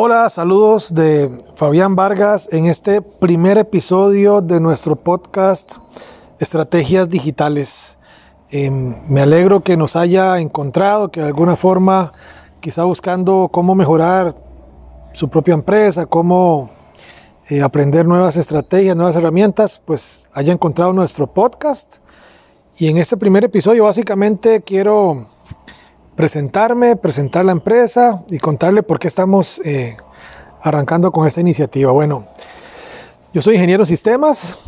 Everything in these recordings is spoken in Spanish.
Hola, saludos de Fabián Vargas en este primer episodio de nuestro podcast Estrategias Digitales. Em, me alegro que nos haya encontrado, que de alguna forma, quizá buscando cómo mejorar su propia empresa, cómo eh, aprender nuevas estrategias, nuevas herramientas, pues haya encontrado nuestro podcast. Y en este primer episodio básicamente quiero presentarme, presentar la empresa y contarle por qué estamos eh, arrancando con esta iniciativa. Bueno, yo soy ingeniero en sistemas,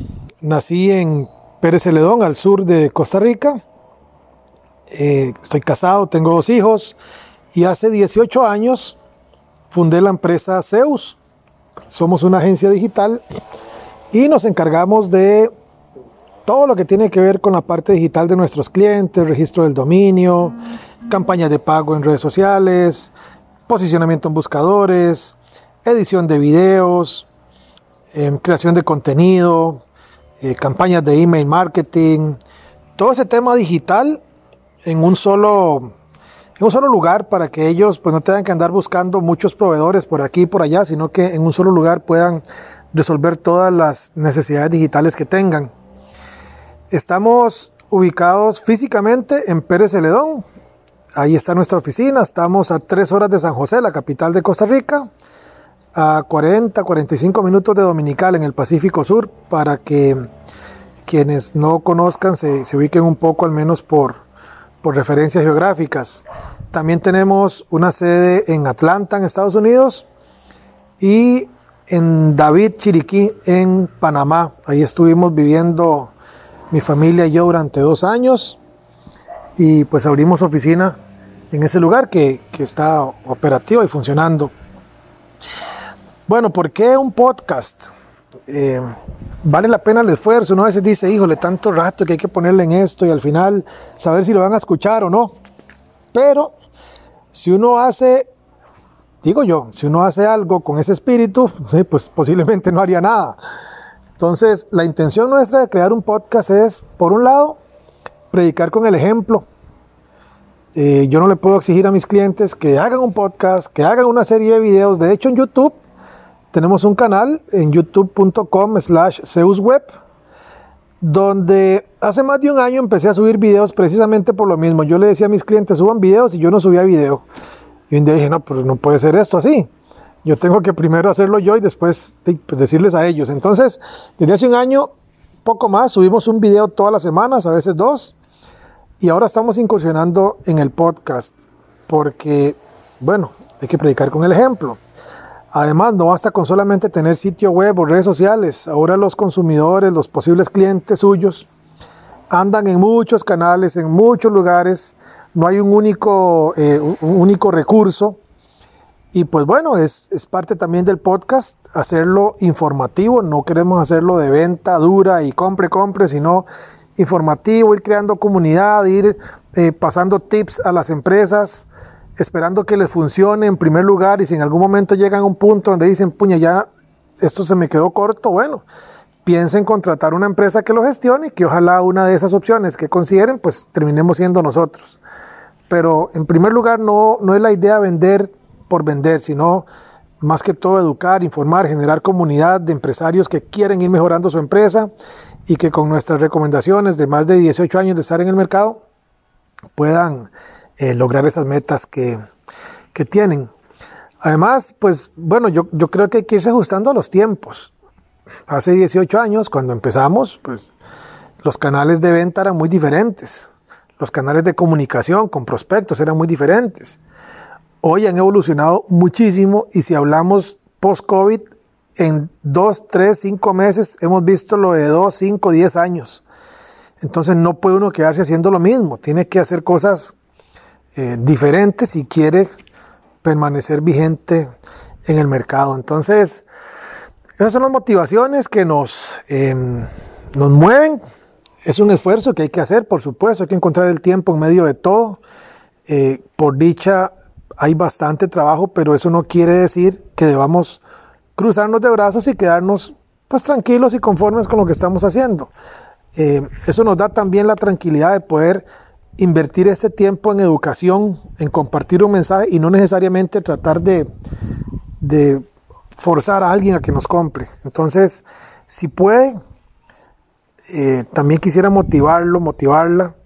nací en Pérez Celedón, al sur de Costa Rica. Eh, estoy casado, tengo dos hijos y hace 18 años fundé la empresa Zeus. Somos una agencia digital y nos encargamos de todo lo que tiene que ver con la parte digital de nuestros clientes, registro del dominio, campañas de pago en redes sociales, posicionamiento en buscadores, edición de videos, em, creación de contenido, eh, campañas de email marketing, todo ese tema digital en un solo en un solo lugar para que ellos pues no tengan que andar buscando muchos proveedores por aquí y por allá, sino que en un solo lugar puedan resolver todas las necesidades digitales que tengan. Estamos ubicados físicamente en Pérez Celedón, Ahí está nuestra oficina, estamos a tres horas de San José, la capital de Costa Rica, a 40, 45 minutos de Dominical en el Pacífico Sur, para que quienes no conozcan se, ubiquen un poco al menos por, por referencias geográficas. También tenemos una sede en Atlanta, en Estados Unidos, y en David, Chiriquí, en Panamá. Ahí estuvimos viviendo mi familia y yo durante dos años y pues abrimos oficina en ese lugar que, está operativa y funcionando. Bueno, ¿por qué un podcast? Eh, vale la pena el esfuerzo. Uno a veces dice, híjole, tanto rato que hay que ponerle en esto y al final saber si lo van a escuchar o no. Pero si uno hace, digo yo, si uno hace algo con ese espíritu, pues posiblemente no haría nada. Entonces, la intención nuestra de crear un podcast es, por un lado, predicar con el ejemplo. Eh, yo no le puedo exigir a mis clientes que hagan un podcast, que hagan una serie de videos. De hecho, en YouTube tenemos un canal en youtube.com slash Zeusweb, donde hace más de un año empecé a subir videos precisamente por lo mismo. Yo le decía a mis clientes, suban videos y yo no subía video. Y un día dije, no, pues no puede ser esto así. Yo tengo que primero hacerlo yo y después pues, decirles a ellos. Entonces, desde hace un año, poco más, subimos un video todas las semanas, a veces dos. Y ahora estamos incursionando en el podcast porque, bueno, hay que predicar con el ejemplo. Además, no basta con solamente tener sitio web o redes sociales. Ahora los consumidores, los posibles clientes suyos, andan en muchos canales, en muchos lugares. No hay un único, eh, único recurso. Y pues bueno, es, es, parte también del podcast hacerlo informativo. No queremos hacerlo de venta dura y compre, compre, sino informativo, ir creando comunidad, ir eh, pasando tips a las empresas, esperando que les funcione en primer lugar y si en algún momento llegan a un punto donde dicen, puña, ya esto se me quedó corto, bueno, piensen contratar una empresa que lo gestione y que ojalá una de esas opciones que consideren, pues terminemos siendo nosotros. Pero en primer lugar no, no es la idea vender por vender, sino más que todo educar, informar, generar comunidad de empresarios que quieren ir mejorando su empresa y que con nuestras recomendaciones de más de 18 años de estar en el mercado puedan eh, lograr esas metas que, que, tienen. Además, pues bueno, yo, yo creo que hay que irse ajustando a los tiempos. Hace 18 años, cuando empezamos, pues los canales de venta eran muy diferentes. Los canales de comunicación con prospectos eran muy diferentes hoy han evolucionado muchísimo y si hablamos post-COVID, en dos, tres, cinco meses hemos visto lo de dos, cinco, diez años. Entonces no puede uno quedarse haciendo lo mismo, tiene que hacer cosas eh, diferente si quiere permanecer vigente en el mercado. Entonces, esas son las motivaciones que nos, em, nos mueven. Es un esfuerzo que hay que hacer, por supuesto, hay que encontrar el tiempo en medio de todo. Eh, por dicha, hay bastante trabajo, pero eso no quiere decir que debamos cruzarnos de brazos y quedarnos pues tranquilos y conformes con lo que estamos haciendo. Eh, eso nos da también la tranquilidad de poder invertir este tiempo en educación, en compartir un mensaje y no necesariamente tratar de, forzar a alguien a que nos compre. Entonces, si puede, eh, también quisiera motivarlo, motivarla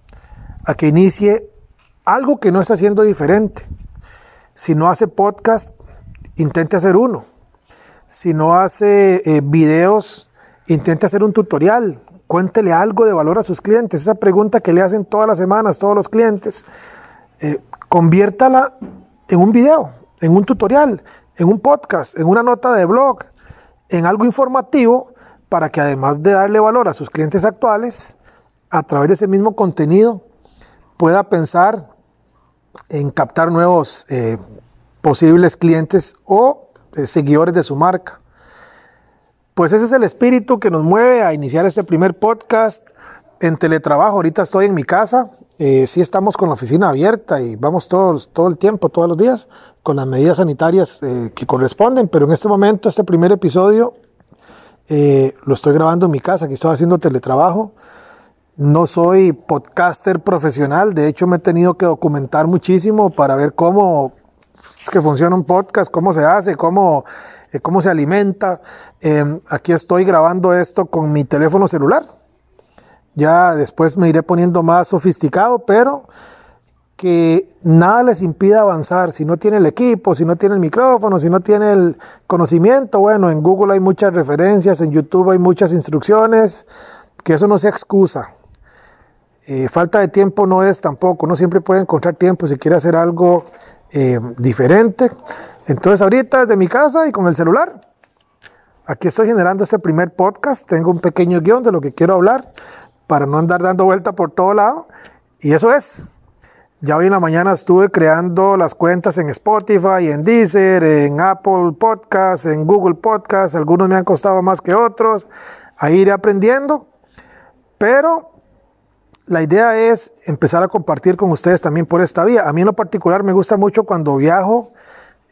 a que inicie algo que no está haciendo diferente. Si no hace podcast, intente hacer uno. Si no hace eh, videos, intente hacer un tutorial. Cuéntele algo de valor a sus clientes. Esa pregunta que le hacen todas las semanas todos los clientes, eh, conviértala en un video, en un tutorial, en un podcast, en una nota de blog, en algo informativo, para que además de darle valor a sus clientes actuales, a través de ese mismo contenido, pueda pensar en captar nuevos eh, posibles clientes o eh, seguidores de su marca. Pues ese es el espíritu que nos mueve a iniciar este primer podcast en teletrabajo. Ahorita estoy en mi casa, eh, sí estamos con la oficina abierta y vamos todos, todo el tiempo, todos los días, con las medidas sanitarias que corresponden, pero en este momento, este primer episodio, lo estoy grabando en mi casa, aquí estoy haciendo teletrabajo. No soy podcaster profesional, de hecho me he tenido que documentar muchísimo para ver cómo es que funciona un podcast, cómo se hace, cómo, eh, cómo se alimenta. Em, aquí estoy grabando esto con mi teléfono celular. Ya después me iré poniendo más sofisticado, pero que nada les impida avanzar. Si no tiene el equipo, si no tiene el micrófono, si no tiene el conocimiento, bueno, en Google hay muchas referencias, en YouTube hay muchas instrucciones, que eso no sea excusa. Eh, falta de tiempo no es tampoco, no siempre puede encontrar tiempo si quiere hacer algo eh, diferente. Entonces ahorita desde mi casa y con el celular, aquí estoy generando este primer podcast, tengo un pequeño guion de lo que quiero hablar para no andar dando vuelta por todo lado. Y eso es. Ya hoy en la mañana estuve creando las cuentas en Spotify, en Deezer, en Apple Podcasts, en Google Podcasts. Algunos me han costado más que otros. Ahí iré aprendiendo. Pero la idea es empezar a compartir con ustedes también por esta vía. A mí en lo particular me gusta mucho cuando viajo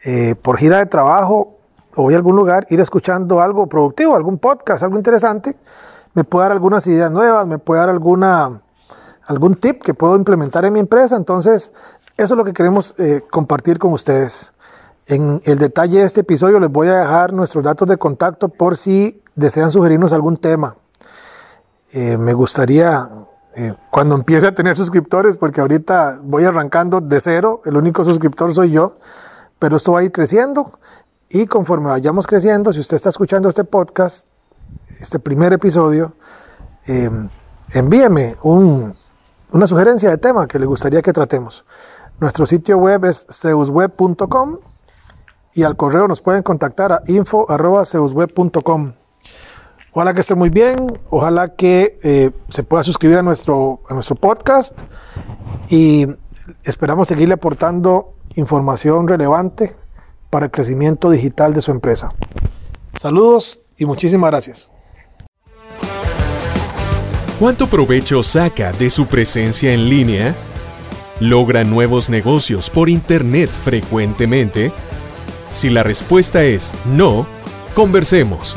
eh, por gira de trabajo o voy a algún lugar, ir escuchando algo productivo, algún podcast, algo interesante. Me puede dar algunas ideas nuevas, me puede dar alguna, algún tip que puedo implementar en mi empresa. Entonces, eso es lo que queremos eh, compartir con ustedes. En el detalle de este episodio les voy a dejar nuestros datos de contacto por si desean sugerirnos algún tema. Eh, me gustaría eh, cuando empiece a tener suscriptores, porque ahorita voy arrancando de cero, el único suscriptor soy yo, pero esto va a ir creciendo y conforme vayamos creciendo, si usted está escuchando este podcast, este primer episodio, eh, envíeme una sugerencia de tema que le gustaría que tratemos. Nuestro sitio web es zeusweb.com y al correo nos pueden contactar a info.zeusweb.com. Ojalá que esté muy bien, ojalá que eh, se pueda suscribir a nuestro, a nuestro podcast y esperamos seguirle aportando información relevante para el crecimiento digital de su empresa. Saludos y muchísimas gracias. ¿Cuánto provecho saca de su presencia en línea? ¿Logra nuevos negocios por Internet frecuentemente? Si la respuesta es no, conversemos.